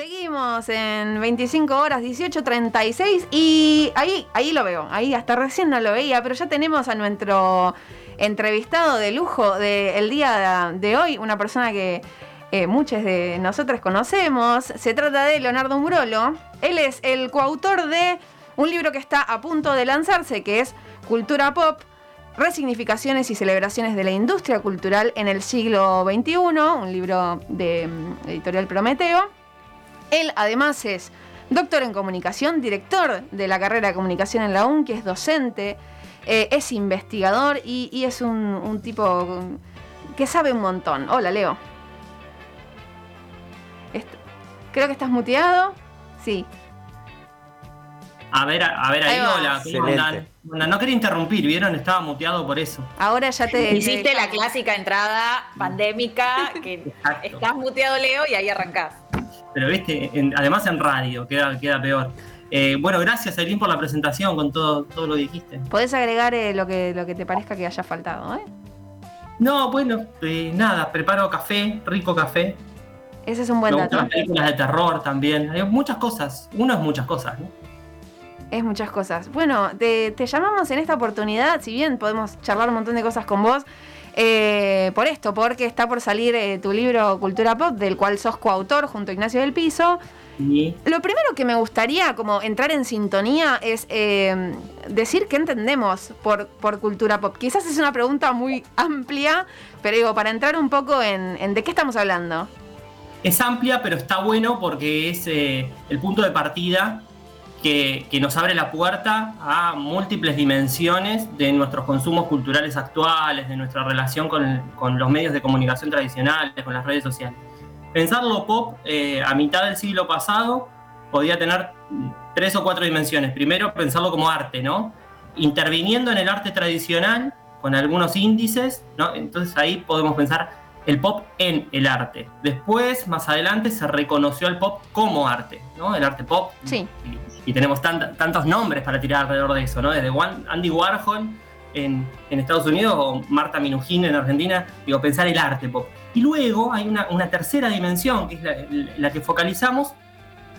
Seguimos en 25 horas 18.36 y ahí, ahí lo veo, ahí hasta recién no lo veía, pero ya tenemos a nuestro entrevistado de lujo del día de hoy, una persona que eh, muchos de nosotros conocemos. Se trata de Leonardo Murolo. Él es el coautor de un libro que está a punto de lanzarse, que es Cultura Pop, Resignificaciones y celebraciones de la industria cultural en el siglo XXI, un libro de mm, editorial Prometeo. Él además es doctor en comunicación, director de la carrera de comunicación en la UN, que es docente, eh, es investigador y, es un, tipo que sabe un montón. Hola, Leo. creo que estás muteado. Sí. A ver, a ver ahí, hola, No quería interrumpir, ¿vieron? Estaba muteado por eso. Ahora ya te. Hiciste la clásica entrada pandémica que estás muteado, Leo, y ahí arrancás. Pero viste, además en radio, queda, queda peor. Eh, bueno, gracias Aileen por la presentación con todo, todo lo que dijiste. Podés agregar eh, lo, que, lo que te parezca que haya faltado, ¿eh? No, bueno, eh, nada, preparo café, rico café. Ese es un buen dato. Las películas de terror también. Hay muchas cosas. Uno es muchas cosas, ¿no? Es muchas cosas. Bueno, te, te llamamos en esta oportunidad, si bien podemos charlar un montón de cosas con vos, eh, por esto, porque está por salir eh, tu libro Cultura Pop, del cual sos coautor junto a Ignacio del Piso. Lo primero que me gustaría como entrar en sintonía es eh, decir qué entendemos por, por cultura pop. Quizás es una pregunta muy amplia, pero digo, para entrar un poco en, en de qué estamos hablando. Es amplia, pero está bueno porque es el punto de partida que, nos abre la puerta a múltiples dimensiones de nuestros consumos culturales actuales, de nuestra relación con, los medios de comunicación tradicionales, con las redes sociales. Pensarlo pop eh, a mitad del siglo pasado podía tener tres o cuatro dimensiones. Primero, pensarlo como arte, ¿no? Interviniendo en el arte tradicional con algunos índices, ¿no? Entonces ahí podemos pensar el pop en el arte. Después, más adelante, se reconoció al pop como arte, ¿no? El arte pop. Sí y tenemos tantos nombres para tirar alrededor de eso, ¿no? Desde Andy Warhol en, Estados Unidos o Marta Minujín en Argentina, digo, pensar el arte pop. Y luego hay una, tercera dimensión, que es la, que focalizamos,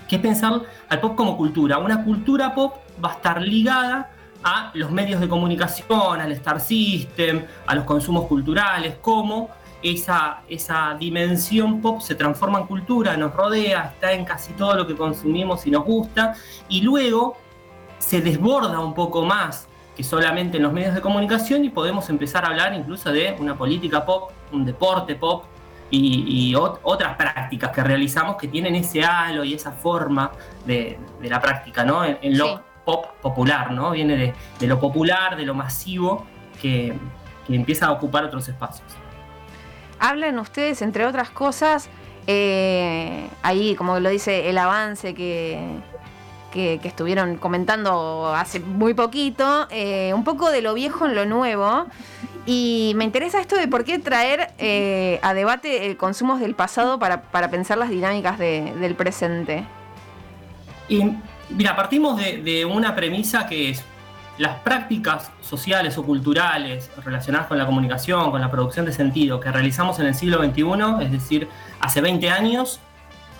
que es pensar al pop como cultura. Una cultura pop va a estar ligada a los medios de comunicación, al Star System, a los consumos culturales, como esa, esa dimensión pop se transforma en cultura, nos rodea, está en casi todo lo que consumimos y nos gusta, y luego se desborda un poco más que solamente en los medios de comunicación y podemos empezar a hablar incluso de una política pop, un deporte pop y, otras prácticas que realizamos que tienen ese halo y esa forma de, la práctica, ¿no? En, lo pop popular, ¿no? Viene de, lo popular, de lo masivo que empieza a ocupar otros espacios hablan ustedes, entre otras cosas, eh, ahí, como lo dice el avance que, que, estuvieron comentando hace muy poquito, eh, un poco de lo viejo en lo nuevo. Y me interesa esto de por qué traer eh, a debate consumos del pasado para, pensar las dinámicas del presente. Y mira, partimos de una premisa que es las prácticas sociales o culturales relacionadas con la comunicación, con la producción de sentido que realizamos en el siglo XXI, es decir, hace 20 años,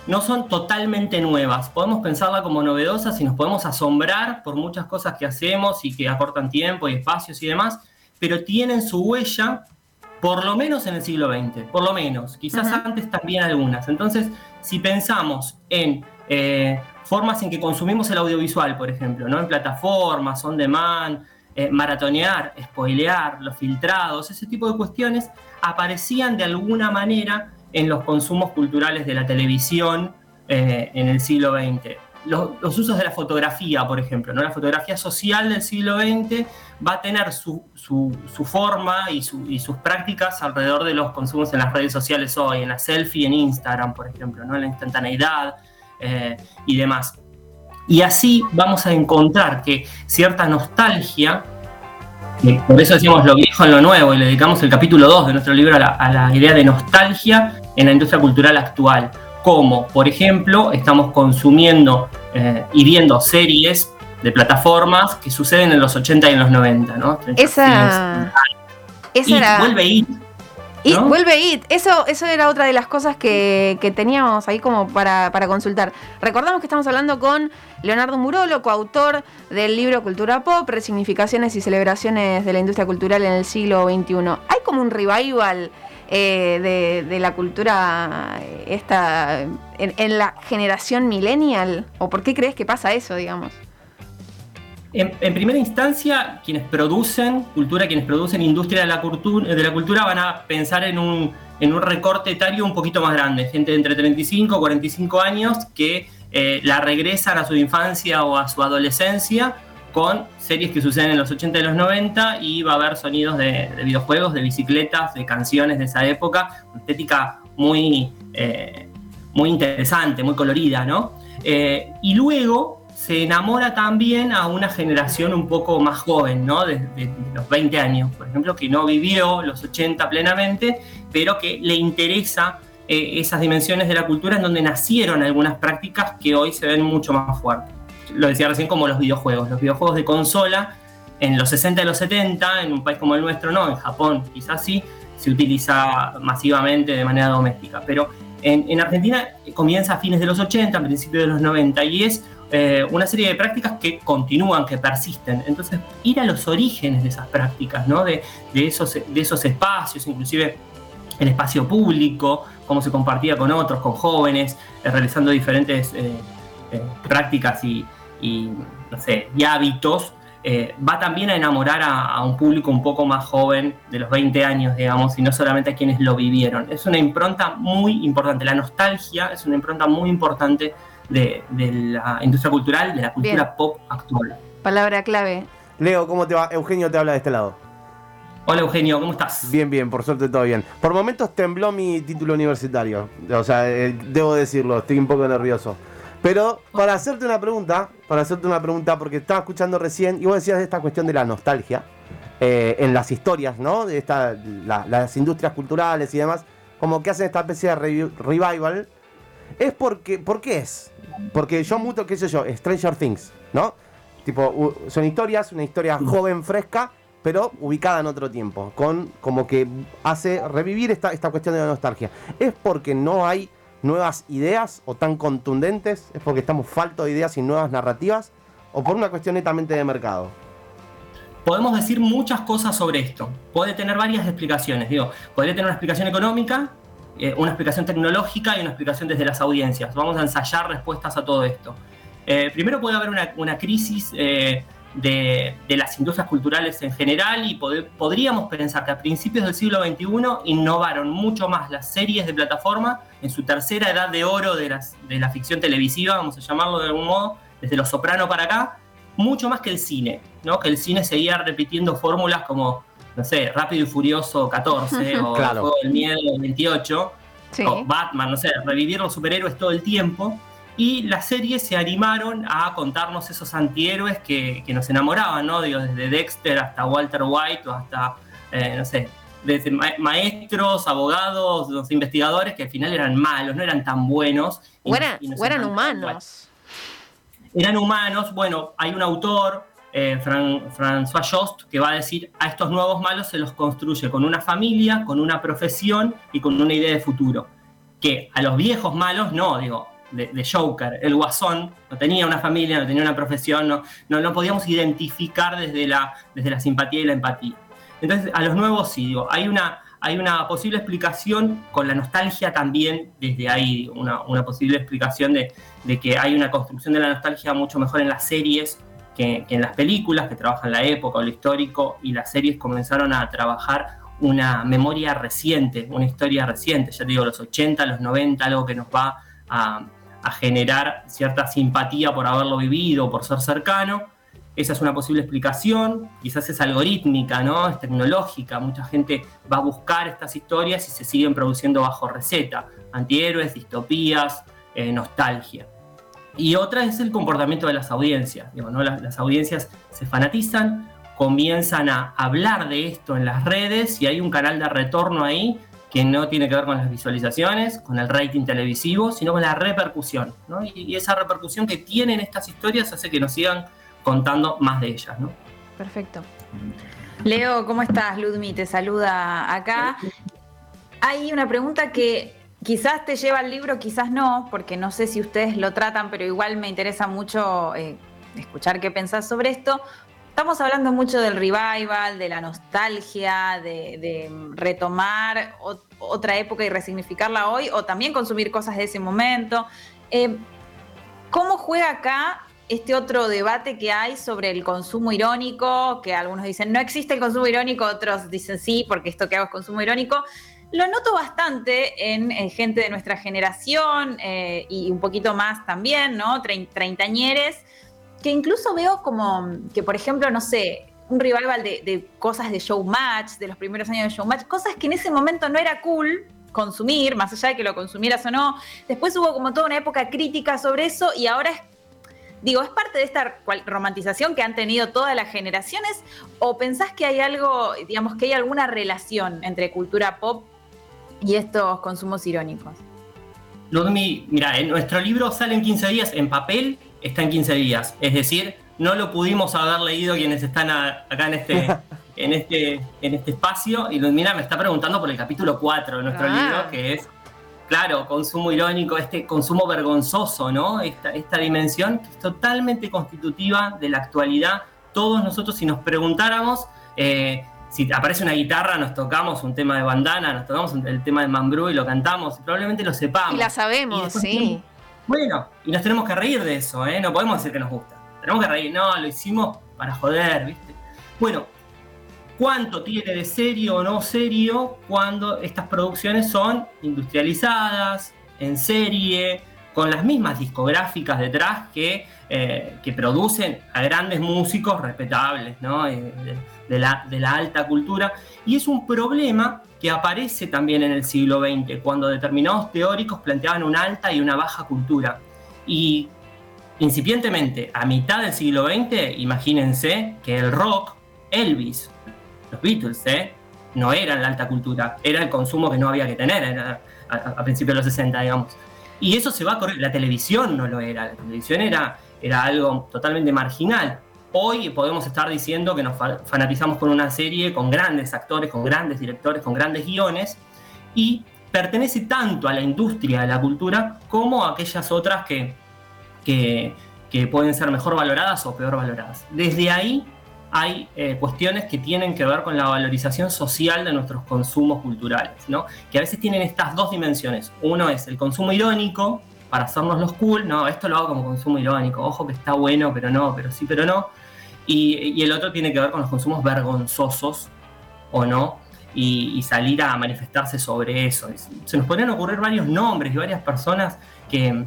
no son totalmente nuevas. Podemos pensarla como novedosas y nos podemos asombrar por muchas cosas que hacemos y que aportan tiempo y espacios y demás, pero tienen su huella por lo menos en el siglo XX, por lo menos, quizás antes también algunas. Entonces, si pensamos en eh, formas en que consumimos el audiovisual, por ejemplo, ¿no? En plataformas, on demand, eh, maratonear, spoilear, los filtrados, ese tipo de cuestiones aparecían de alguna manera en los consumos culturales de la televisión eh, en el siglo XX. Los, usos de la fotografía, por ejemplo, ¿no? la fotografía social del siglo XX va a tener su, forma y, sus prácticas alrededor de los consumos en las redes sociales hoy, en la selfie, en Instagram, por ejemplo, ¿no? en la instantaneidad, eh, y demás. Y así vamos a encontrar que cierta nostalgia, por eso decimos lo viejo en lo nuevo y le dedicamos el capítulo 2 de nuestro libro a la, idea de nostalgia en la industria cultural actual, como por ejemplo estamos consumiendo eh, y viendo series de plataformas que suceden en los 80 y en los 90, ¿no? Esa, y vuelve a ir Y vuelve IT. Eso, eso era otra de las cosas que, teníamos ahí como para, consultar. Recordamos que estamos hablando con Leonardo Murolo, coautor del libro Cultura Pop, Resignificaciones y Celebraciones de la Industria Cultural en el siglo XXI. ¿Hay como un revival eh, de, la cultura eh, esta en, en la generación millennial? ¿O por qué crees que pasa eso, digamos? En, primera instancia, quienes producen cultura, quienes producen industria de la, cultura, de la cultura van a pensar en un, en un recorte etario un poquito más grande, gente de entre 35 y 45 años que eh, la regresan a su infancia o a su adolescencia con series que suceden en los 80 y los 90 y va a haber sonidos de, videojuegos, de bicicletas, de canciones de esa época, estética muy, eh, muy interesante, muy colorida, ¿no? Eh, y luego se enamora también a una generación un poco más joven, ¿no? De, los 20 años, por ejemplo, que no vivió los 80 plenamente, pero que le interesa eh, esas dimensiones de la cultura en donde nacieron algunas prácticas que hoy se ven mucho más fuertes. Lo decía recién como los videojuegos, los videojuegos de consola en los 60 y los 70, en un país como el nuestro no, en Japón quizás sí, se utiliza masivamente de manera doméstica, pero en, en Argentina comienza a fines de los 80, a principios de los 90 y es eh, una serie de prácticas que continúan, que persisten. Entonces, ir a los orígenes de esas prácticas, ¿no? de, esos, de esos espacios, inclusive el espacio público, cómo se compartía con otros, con jóvenes, eh, realizando diferentes eh, prácticas y, no sé, y hábitos, va también a enamorar a, un público un poco más joven, de los 20 años, digamos, y no solamente a quienes lo vivieron. Es una impronta muy importante. La nostalgia es una impronta muy importante de, la industria cultural, de la cultura pop actual. Palabra clave. Leo, ¿cómo te va? Eugenio te habla de este lado. Hola Eugenio, ¿cómo estás? Bien, bien, por suerte todo bien. Por momentos tembló mi título universitario. O sea, eh, debo decirlo, estoy un poco nervioso. Pero para hacerte una pregunta, para hacerte una pregunta, porque estaba escuchando recién, y vos decías esta cuestión de la nostalgia eh, en las historias, ¿no? De esta, las industrias culturales y demás, como que hacen esta especie de revival. Es porque, ¿por qué es? Porque yo muto, qué sé yo, Stranger Things, ¿no? Tipo, son historias, una historia joven, fresca, pero ubicada en otro tiempo, con como que hace revivir esta, esta cuestión de la nostalgia. ¿Es porque no hay nuevas ideas o tan contundentes? ¿Es porque estamos faltos de ideas y nuevas narrativas? ¿O por una cuestión netamente de mercado? Podemos decir muchas cosas sobre esto. Puede tener varias explicaciones. Digo, podría tener una explicación económica, eh, una explicación tecnológica y una explicación desde las audiencias. Vamos a ensayar respuestas a todo esto. Eh, primero puede haber una, crisis eh, de, las industrias culturales en general y podríamos pensar que a principios del siglo XXI innovaron mucho más las series de plataforma en su tercera edad de oro de, la ficción televisiva, vamos a llamarlo de algún modo, desde Los Soprano para acá, mucho más que el cine, ¿no? que el cine seguía repitiendo fórmulas como no sé, Rápido y Furioso 14 o Juego del Miedo 28, o Batman, no sé, revivir los superhéroes todo el tiempo. Y las series se animaron a contarnos esos antihéroes que, nos enamoraban, ¿no? Digo, desde Dexter hasta Walter White o hasta, eh, no sé, desde maestros, abogados, los investigadores que al final eran malos, no eran tan buenos. o eran humanos. Eran humanos, bueno, hay un autor eh, François Jost, que va a decir a estos nuevos malos se los construye con una familia, con una profesión y con una idea de futuro. Que a los viejos malos no, digo, de, Joker, el guasón, no tenía una familia, no tenía una profesión, no, no, podíamos identificar desde la, desde la simpatía y la empatía. Entonces, a los nuevos sí, digo, hay una, hay una posible explicación con la nostalgia también desde ahí, una, una posible explicación de, de, que hay una construcción de la nostalgia mucho mejor en las series que, en las películas que trabajan la época o lo histórico y las series comenzaron a trabajar una memoria reciente, una historia reciente, ya te digo, los 80, los 90, algo que nos va a, generar cierta simpatía por haberlo vivido, por ser cercano. Esa es una posible explicación, quizás es algorítmica, ¿no? Es tecnológica, mucha gente va a buscar estas historias y se siguen produciendo bajo receta, antihéroes, distopías, eh, nostalgia. Y otra es el comportamiento de las audiencias. ¿no? las, audiencias se fanatizan, comienzan a hablar de esto en las redes y hay un canal de retorno ahí que no tiene que ver con las visualizaciones, con el rating televisivo, sino con la repercusión. Y, esa repercusión que tienen estas historias hace que nos sigan contando más de ellas. ¿no? Perfecto. Leo, ¿cómo estás? Ludmi te saluda acá. Hay una pregunta que quizás te lleva al libro, quizás no, porque no sé si ustedes lo tratan, pero igual me interesa mucho eh, escuchar qué pensás sobre esto. Estamos hablando mucho del revival, de la nostalgia, de, retomar otra época y resignificarla hoy, o también consumir cosas de ese momento. Eh, ¿Cómo juega acá este otro debate que hay sobre el consumo irónico? Que algunos dicen no existe el consumo irónico, otros dicen sí, porque esto que hago es consumo irónico. Lo noto bastante en, gente de nuestra generación eh, y un poquito más también, ¿no? treintañeres que incluso veo como que, por ejemplo, no sé, un revival de, cosas de showmatch, de los primeros años de showmatch, cosas que en ese momento no era cool consumir, más allá de que lo consumieras o no. Después hubo como toda una época crítica sobre eso y ahora es, digo, ¿es parte de esta romantización que han tenido todas las generaciones? ¿O pensás que hay algo, digamos, que hay alguna relación entre cultura pop y estos consumos irónicos? Ludmi, mira, en nuestro libro sale en 15 días en papel está en 15 días. Es decir, no lo pudimos haber leído quienes están acá en este, en, este, en este espacio. Y mira, me está preguntando por el capítulo 4 de nuestro ah. libro, que es, claro, consumo irónico, este consumo vergonzoso, ¿no? Esta, esta dimensión que es totalmente constitutiva de la actualidad. Todos nosotros, si nos preguntáramos, eh, si aparece una guitarra, nos tocamos un tema de bandana, nos tocamos el tema de Mambrú y lo cantamos, probablemente lo sepamos. Y la sabemos, sí. Bueno, y nos tenemos que reír de eso, ¿eh? No podemos decir que nos gusta. Tenemos que reír. No, lo hicimos para joder, ¿viste? Bueno, ¿cuánto tiene de serio o no serio cuando estas producciones son industrializadas, en serie, con las mismas discográficas detrás que, eh, que producen a grandes músicos respetables, ¿no? Eh, de, la, de la alta cultura. Y es un problema que aparece también en el siglo XX, cuando determinados teóricos planteaban una alta y una baja cultura. Y incipientemente, a mitad del siglo XX, imagínense que el rock, Elvis, los Beatles, ¿eh? no eran la alta cultura, era el consumo que no había que tener a, principios de los 60, digamos. Y eso se va a correr, la televisión no lo era, la televisión era, era algo totalmente marginal. Hoy podemos estar diciendo que nos fanatizamos con una serie con grandes actores, con grandes directores, con grandes guiones, y pertenece tanto a la industria de la cultura como a aquellas otras que, que, pueden ser mejor valoradas o peor valoradas. Desde ahí hay eh, cuestiones que tienen que ver con la valorización social de nuestros consumos culturales, ¿no? que a veces tienen estas dos dimensiones. Uno es el consumo irónico, para hacernos los cool, no, esto lo hago como consumo irónico, ojo que está bueno, pero no, pero sí, pero no y, el otro tiene que ver con los consumos vergonzosos o no, y, salir a manifestarse sobre eso. Se nos podrían ocurrir varios nombres y varias personas que,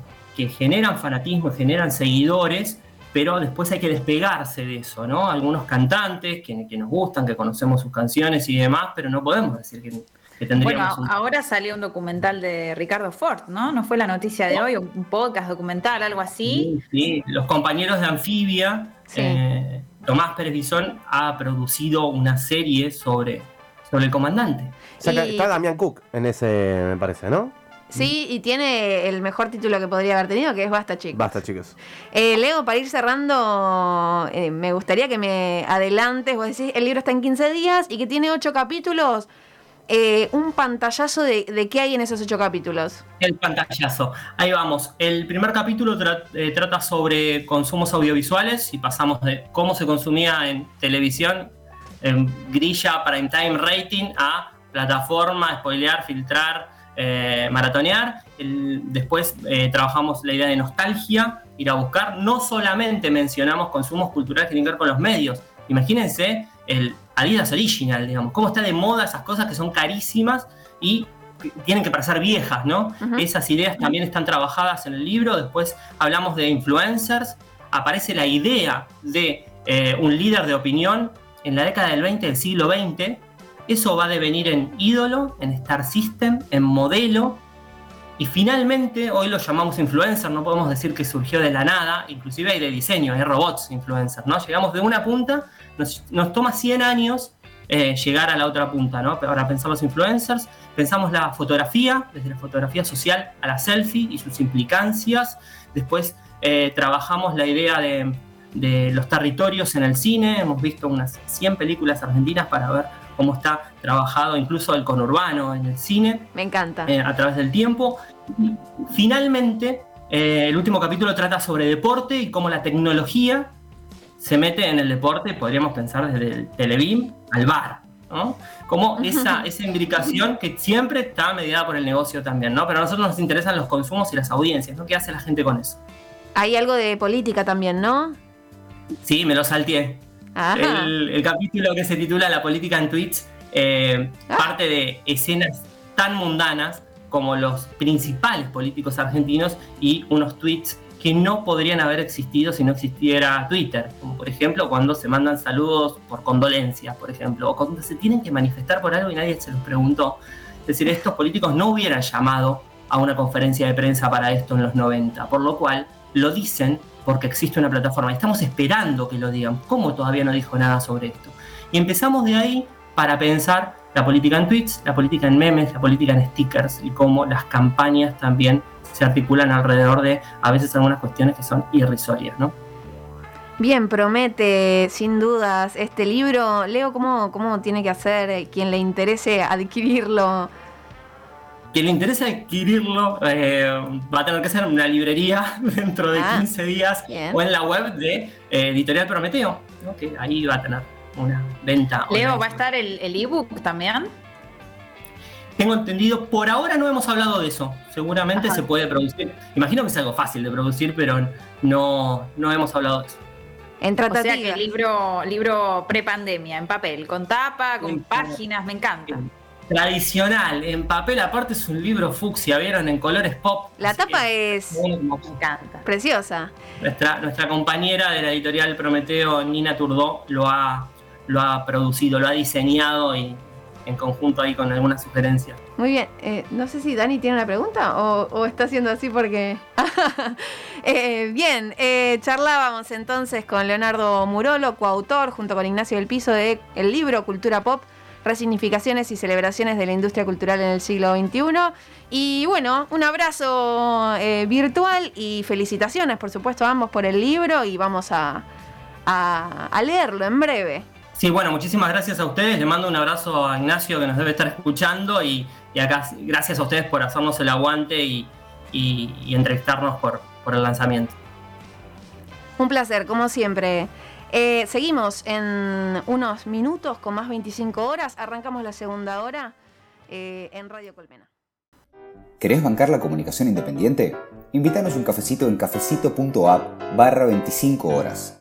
generan fanatismo y generan seguidores, pero después hay que despegarse de eso, ¿no? Algunos cantantes que, que nos gustan, que conocemos sus canciones y demás, pero no podemos decir que, bueno, ahora salió un documental de Ricardo Ford, ¿no? ¿No fue la noticia de hoy? Un podcast documental, algo así. Sí, los compañeros de Anfibia, eh, Tomás Pérez Bisón ha producido una serie sobre, sobre el comandante. Está Damián Cook en ese, me parece, ¿no? Sí, y tiene el mejor título que podría haber tenido, que es Basta, chicos. Basta, chicos. Eh, Leo, para ir cerrando, eh, me gustaría que me adelantes. Vos decís, el libro está en 15 días y que tiene 8 capítulos. Eh, un pantallazo de, qué hay en esos ocho capítulos. El pantallazo. Ahí vamos. El primer capítulo eh, trata sobre consumos audiovisuales y pasamos de cómo se consumía en televisión, en grilla, prime time rating, a plataforma, spoilear, filtrar, eh, maratonear. después trabajamos la idea de nostalgia, ir a buscar. No solamente mencionamos consumos culturales que tienen que ver con los medios. Imagínense el Adidas Original, digamos. Cómo está de moda esas cosas que son carísimas y tienen que parecer viejas, ¿no? Esas ideas también están trabajadas en el libro. Después hablamos de influencers. Aparece la idea de eh, un líder de opinión en la década del 20 del siglo XX. Eso va a devenir en ídolo, en Star System, en modelo. Y finalmente, hoy lo llamamos influencer, no podemos decir que surgió de la nada, inclusive hay de diseño, hay robots influencers, ¿no? Llegamos de una punta nos, toma 100 años eh, llegar a la otra punta, ¿no? Ahora pensamos influencers, pensamos la fotografía, desde la fotografía social a la selfie y sus implicancias. Después eh, trabajamos la idea de, los territorios en el cine. Hemos visto unas 100 películas argentinas para ver cómo está trabajado incluso el conurbano en el cine. Me encanta. Eh, a través del tiempo. finalmente, eh, el último capítulo trata sobre deporte y cómo la tecnología se mete en el deporte, podríamos pensar desde el Televim al bar. ¿no? Como esa, esa imbricación que siempre está mediada por el negocio también, ¿no? Pero a nosotros nos interesan los consumos y las audiencias, ¿no? ¿Qué hace la gente con eso? Hay algo de política también, ¿no? Sí, me lo salteé. El, capítulo que se titula La política en Twitch eh, ah. parte de escenas tan mundanas como los principales políticos argentinos y unos tweets que no podrían haber existido si no existiera Twitter, como por ejemplo cuando se mandan saludos por condolencias, por ejemplo, o cuando se tienen que manifestar por algo y nadie se los preguntó. Es decir, estos políticos no hubieran llamado a una conferencia de prensa para esto en los 90, por lo cual lo dicen porque existe una plataforma. Estamos esperando que lo digan. ¿Cómo todavía no dijo nada sobre esto? Y empezamos de ahí para pensar la política en tweets, la política en memes, la política en stickers y cómo las campañas también se articulan alrededor de a veces algunas cuestiones que son irrisorias, ¿no? Bien, promete sin dudas este libro. Leo, ¿cómo, cómo tiene que hacer eh, quien le interese adquirirlo? Quien le interese adquirirlo eh, va a tener que ser en una librería dentro de 15 ah, días o en la web de eh, Editorial Prometeo, que ahí va a tener una venta. Leo, ¿va a estar el ebook también? Tengo entendido, por ahora no hemos hablado de eso. Seguramente se puede producir. Imagino que es algo fácil de producir, pero no, no hemos hablado de eso. En o sea que libro, libro pre-pandemia, en papel, con tapa, con páginas, me encanta. Tradicional, en papel, aparte es un libro fucsia, ¿vieron? En colores pop. La tapa es, preciosa. Nuestra, nuestra compañera de la editorial Prometeo, Nina Turdó, lo ha, lo ha producido, lo ha diseñado y en conjunto ahí con algunas sugerencias. Muy bien, eh, no sé si Dani tiene una pregunta o, está haciendo así porque... Eh, bien, eh, charlábamos entonces con Leonardo Murolo, coautor junto con Ignacio del Piso de el libro Cultura Pop, resignificaciones y celebraciones de la industria cultural en el siglo XXI. Y bueno, un abrazo virtual y felicitaciones, por supuesto, a ambos por el libro y vamos a leerlo en breve. Sí, bueno, muchísimas gracias a ustedes. Le mando un abrazo a Ignacio que nos debe estar escuchando y, acá gracias a ustedes por hacernos el aguante y, entrevistarnos por, el lanzamiento. Un placer, como siempre. Eh, seguimos en unos minutos con más 25 horas. Arrancamos la segunda hora eh, en Radio Colmena. ¿Querés bancar la comunicación independiente? Invítanos un cafecito en cafecito.app barra 25 horas.